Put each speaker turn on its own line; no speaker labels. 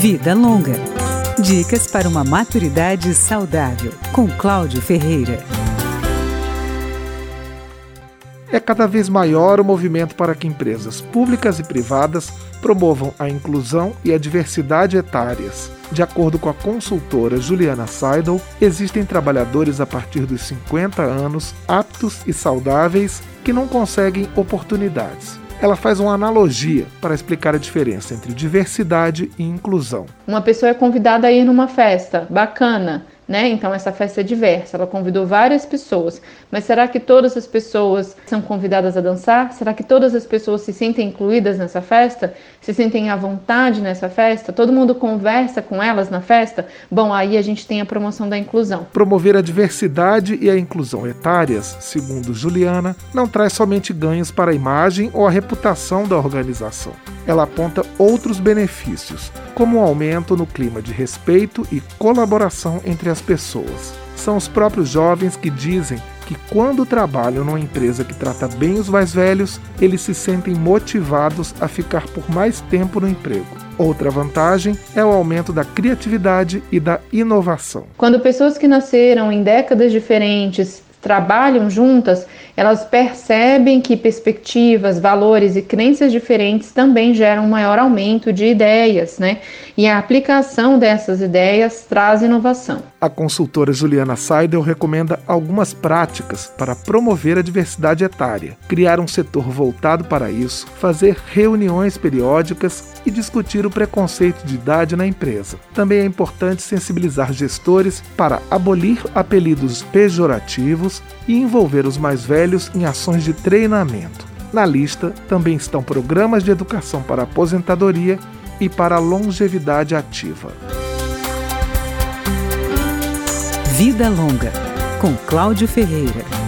Vida Longa. Dicas para uma maturidade saudável, com Cláudio Ferreira.
É cada vez maior o movimento para que empresas públicas e privadas promovam a inclusão e a diversidade etárias. De acordo com a consultora Juliana Seidel, existem trabalhadores a partir dos 50 anos aptos e saudáveis que não conseguem oportunidades. Ela faz uma analogia para explicar a diferença entre diversidade e inclusão.
Uma pessoa é convidada a ir numa festa bacana, né? Então essa festa é diversa, ela convidou várias pessoas, mas será que todas as pessoas são convidadas a dançar? Será que todas as pessoas se sentem incluídas nessa festa? Se sentem à vontade nessa festa? Todo mundo conversa com elas na festa? Bom, aí a gente tem a promoção da inclusão.
Promover a diversidade e a inclusão etárias, segundo Juliana, não traz somente ganhos para a imagem ou a reputação da organização. Ela aponta outros benefícios, como o um aumento no clima de respeito e colaboração entre as pessoas. São os próprios jovens que dizem que, quando trabalham numa empresa que trata bem os mais velhos, eles se sentem motivados a ficar por mais tempo no emprego. Outra vantagem é o aumento da criatividade e da inovação.
Quando pessoas que nasceram em décadas diferentes trabalham juntas, elas percebem que perspectivas, valores e crenças diferentes também geram um maior aumento de ideias, né? E a aplicação dessas ideias traz inovação.
A consultora Juliana Seidel recomenda algumas práticas para promover a diversidade etária, criar um setor voltado para isso, fazer reuniões periódicas e discutir o preconceito de idade na empresa. Também é importante sensibilizar gestores para abolir apelidos pejorativos e envolver os mais velhos em ações de treinamento. Na lista também estão programas de educação para aposentadoria e para longevidade ativa.
Vida Longa, com Cláudio Ferreira.